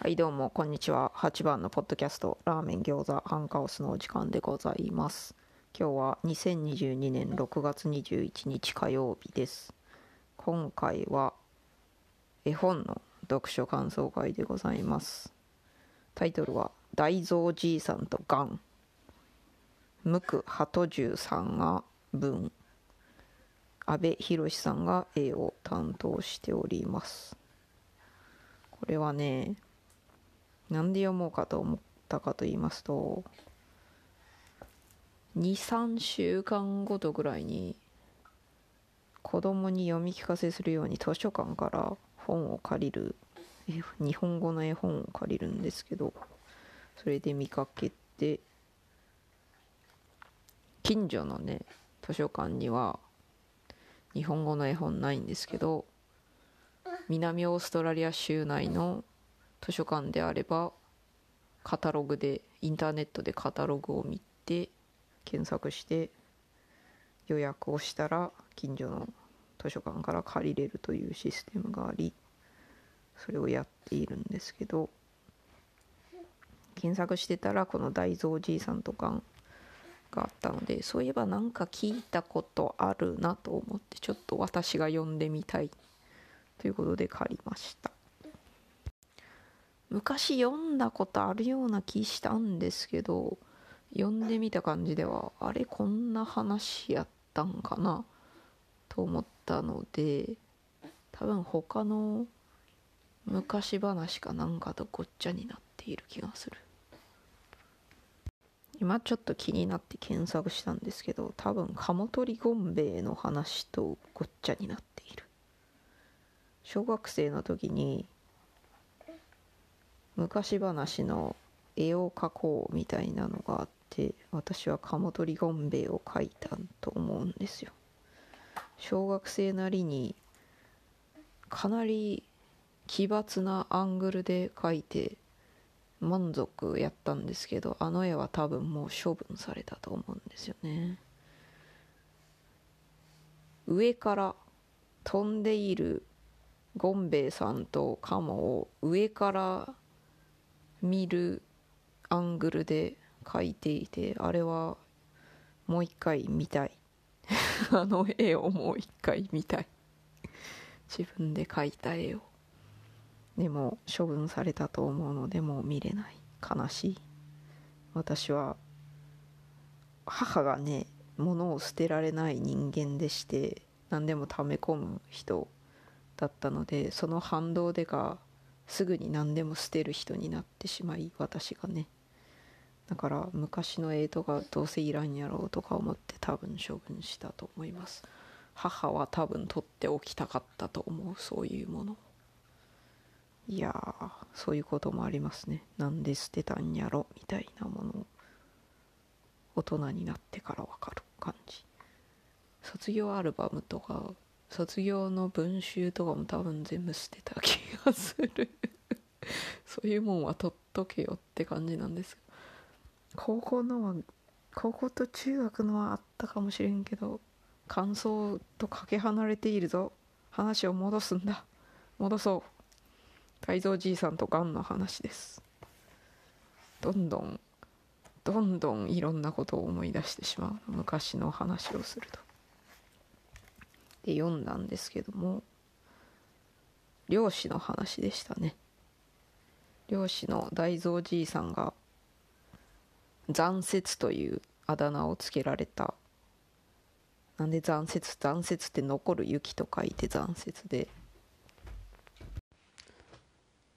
はいどうもこんにちは。8番のポッドキャストラーメン餃子ハンカオスのお時間でございます。今日は2022年6月21日火曜日です。今回は絵本の読書感想会でございます。タイトルは大蔵じいさんとガン。無垢鳩十さんが文。阿部寛さんが絵を担当しております。これはねなんで読もうかと思ったかと言いますと23週間ごとぐらいに子供に読み聞かせするように図書館から本を借りる。日本語の絵本を借りるんですけどそれで見かけて近所のね図書館には日本語の絵本ないんですけど南オーストラリア州内の図書館であればカタログでインターネットでカタログを見て検索して予約をしたら近所の図書館から借りれるというシステムがありそれをやっているんですけど検索してたらこの大蔵じいさんとかがあったのでそういえばなんか聞いたことあるなと思ってちょっと私が読んでみたいということで借りました。昔読んだことあるような気したんですけど読んでみた感じではあれこんな話やったんかなと思ったので多分他の昔話かなんかとごっちゃになっている気がする。今ちょっと気になって検索したんですけど多分鴨取ゴンベイの話とごっちゃになっている。小学生の時に昔話の絵を描こうみたいなのがあって私は鴨取ゴンベイを描いたと思うんですよ。小学生なりにかなり奇抜なアングルで描いて満足やったんですけどあの絵は多分もう処分されたと思うんですよね。上から飛んでいるゴンベイさんとカモを上から見るアングルで描いていてあれはもう一回見たい。あの絵をもう一回見たい。自分で描いた絵を。でも処分されたと思うのでもう見れない。悲しい。私は母がね物を捨てられない人間でして何でも溜め込む人だったのでその反動でかすぐに何でも捨てる人になってしまい私がね。だから昔の絵とかどうせいらんやろうとか思って多分処分したと思います。母は多分取っておきたかったと思うそういうもの。いやーそういうこともありますね。なんで捨てたんやろみたいなもの。を大人になってから分かる感じ。卒業アルバムとか卒業の文集とかも多分全部捨てた気がする。そういうもんは取っとけよって感じなんです高校のは高校と中学のはあったかもしれんけど感想とかけ離れているぞ。話を戻すんだ。戻そう。泰造じいさんとがんの話です。どんどんどんどんいろんなことを思い出してしまう。昔の話をすると。で読んだんですけども漁師の話でしたね。漁師の大蔵じいさんが残雪というあだ名をつけられた。なんで残雪残雪って残る雪と書いて残雪で。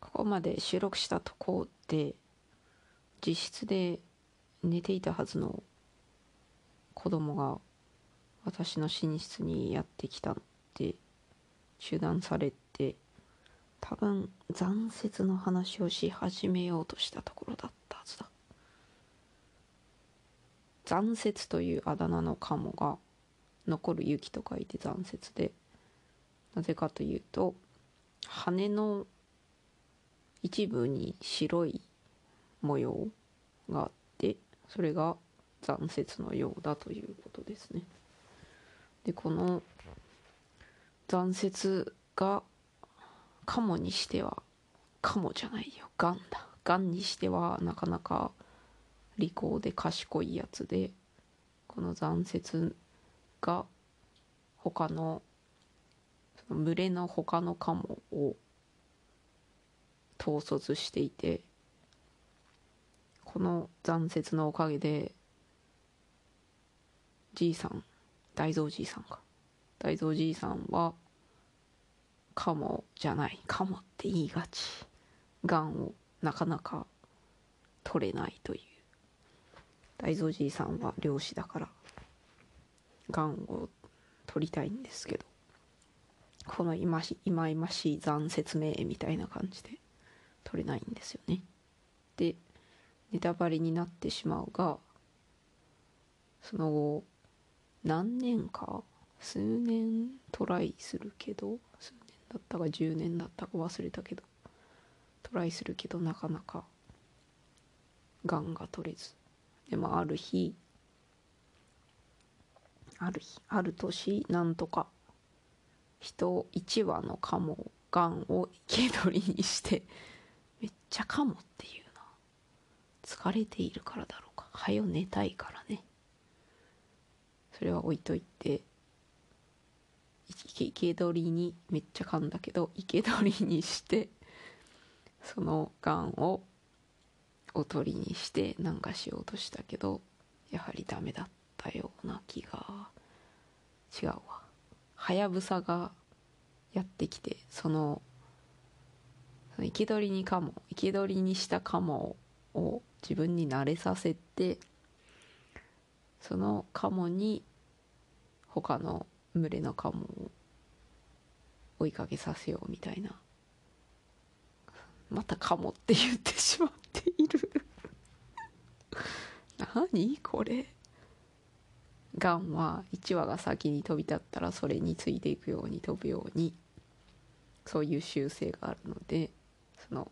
ここまで収録したとこで自室で寝ていたはずの子供が私の寝室にやってきたって中断されて多分残雪の話をし始めようとしたところだったはずだ残雪というあだ名のカモが残る雪と書いて残雪でなぜかというと羽の一部に白い模様があってそれが残雪のようだということですね。でこの残雪がカモにしてはかもじゃないよ。がんだ。がんにしてはなかなか利口で賢いやつでこの残雪が他のその群れの他のカモを統率していてこの残雪のおかげでじいさん大蔵じいさんか。大蔵じいさんはカモじゃない。カモって言いがち。がんをなかなか取れないという。大蔵じいさんは漁師だからがんを取りたいんですけどこのいましいまいましい残説明みたいな感じで取れないんですよね。でネタバレになってしまうがその後何年か？数年トライするけど？数年だったか？10年だったか忘れたけど？トライするけどなかなかがんが取れず。でもある日ある日ある年なんとか人1羽のカモがんを生け捕りにしてめっちゃカモっていうな。疲れているからだろうか。はよ寝たいからね。それは置いといて生け捕りにめっちゃ噛んだけど 生け捕りにしてそのがんをおとりにしてなんかしようとしたけどやはりダメだったような気が違うわ。はやぶさがやってきてその生け捕りにカモ生け捕りにしたカモを自分に慣れさせてそのカモに他の群れのカモを追いかけさせようみたいな。またカモって言ってしまっている。何これ。ガンは1羽が先に飛び立ったらそれについていくように飛ぶように。そういう習性があるのでその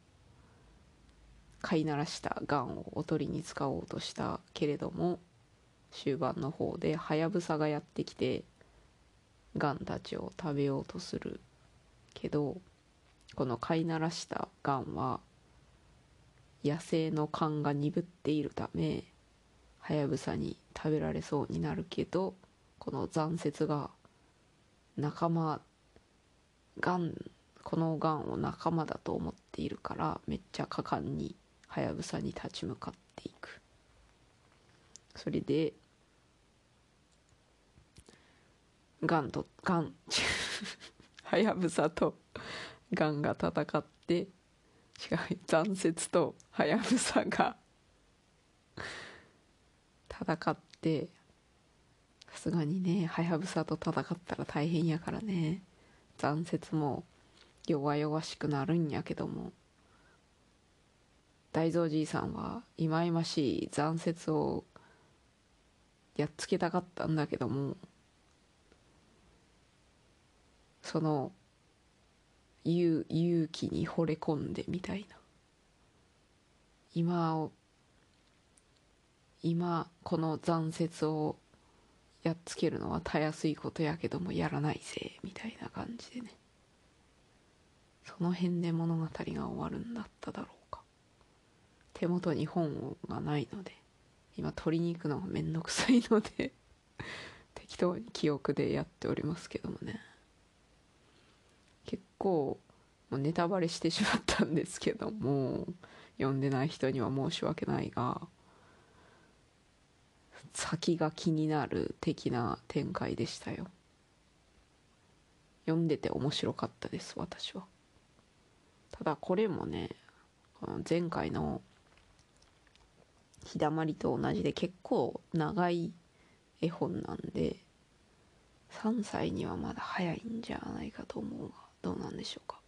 飼いならしたガンをおとりに使おうとしたけれども終盤の方でハヤブサがやってきてガンたちを食べようとするけどこの飼いならしたガンは野生の勘が鈍っているためはやぶさに食べられそうになるけどこの残雪が仲間ガンこのガンを仲間だと思っているからめっちゃ果敢にはやぶさに立ち向かっていく。それでガンとガン。はやぶさとガンが戦って違う残雪とはやぶさが戦って。さすがにねはやぶさと戦ったら大変やからね。残雪も弱々しくなるんやけども。大蔵じいさんはいまいましい残雪をやっつけたかったんだけども。その勇気に惚れ込んでみたいな。今を今この残雪をやっつけるのはたやすいことやけどもやらないぜみたいな感じでね。その辺で物語が終わるんだっただろうか。手元に本がないので今取りに行くのがめんどくさいので適当に記憶でやっておりますけどもね。構ネタバレしてしまったんですけども読んでない人には申し訳ないが先が気になる的な展開でしたよ。読んでて面白かったです私は。ただこれもねこの前回の「日だまり」と同じで結構長い絵本なんで3歳にはまだ早いんじゃないかと思うが。どうなんでしょうか？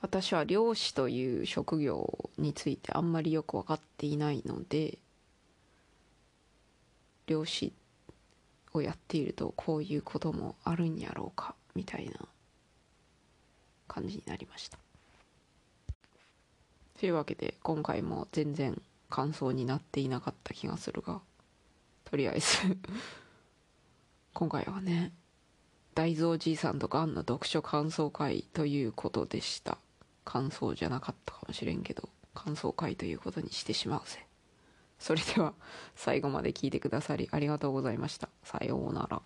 私は漁師という職業についてあんまりよく分かっていないので漁師をやっているとこういうこともあるんやろうかみたいな感じになりました。というわけで今回も全然感想になっていなかった気がするがとりあえず 今回はね大蔵じいさんとガンの読書感想会ということでした。感想じゃなかったかもしれんけど感想会ということにしてしまうぜ。それでは最後まで聞いてくださりありがとうございました。さようなら。